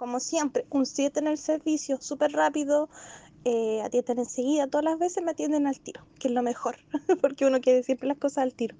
como siempre, un 7 en el servicio, súper rápido, eh, atienden enseguida, todas las veces me atienden al tiro, que es lo mejor, porque uno quiere siempre las cosas al tiro.